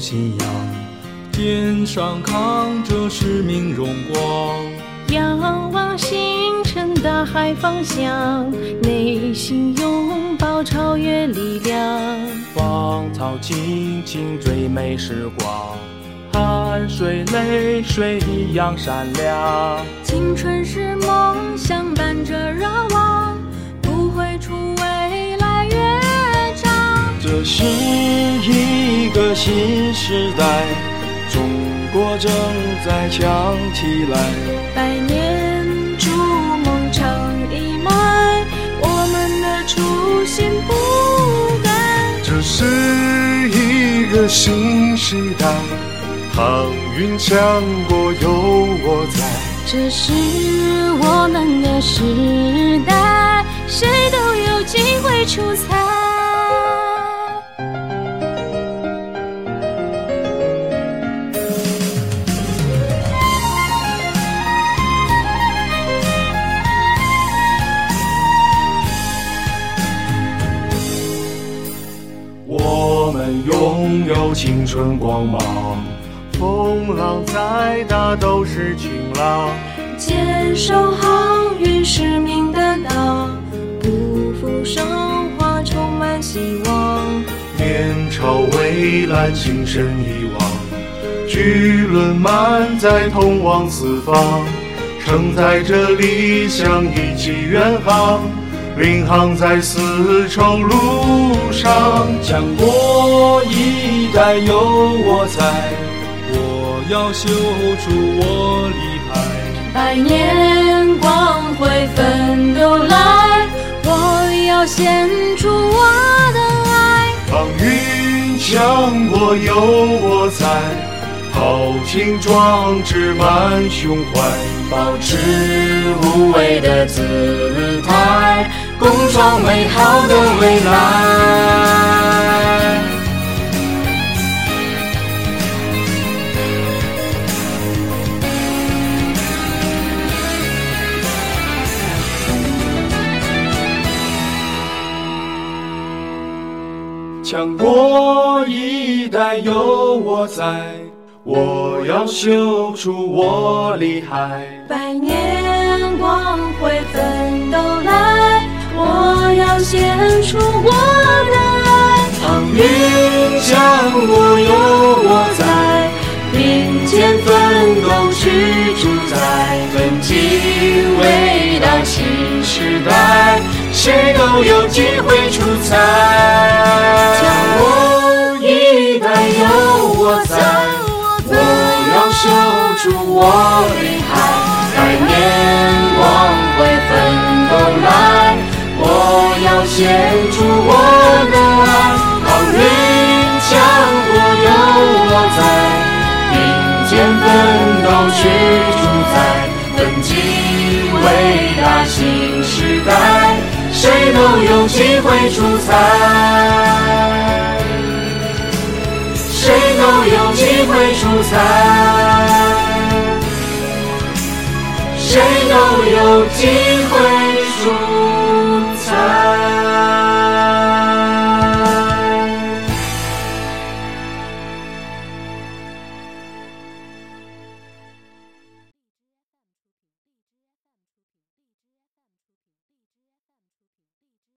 信仰，肩上扛着使命荣光。仰望星辰大海方向，内心拥抱超越力量。芳草青青最美时光，汗水泪水一样闪亮。青春是梦想伴着热望，不会出未来乐章。这是一个新时代，中国正在强起来。百年筑梦成一脉，我们的初心不改。这是一个新时代，航运强国有我在。这是我们的时代，谁都有机会出彩。我们拥有青春光芒，风浪再大都是晴朗。坚守航运使命担当，不负生活，充满希望。面朝蔚蓝，心神一往，巨轮满载，通往四方，承载着理想，一起远航，领航在丝绸路上。强国一代有我在，我要秀出我厉害。百年光辉奋斗来，我要献出我的爱。航运强国有我在，豪情壮志满胸怀，保持无畏的姿态，共创美好的未来。强国一代有我在，我要秀出我厉害。百年光辉奋斗来，我要献出我的爱。航运强国有我在，并肩奋斗去主宰，奋进伟大新时代，谁都有机会出彩。强国一代有我在，我要守住我厉害。伟大新时代，谁都有机会出彩，谁都有机会出彩，谁都有机会。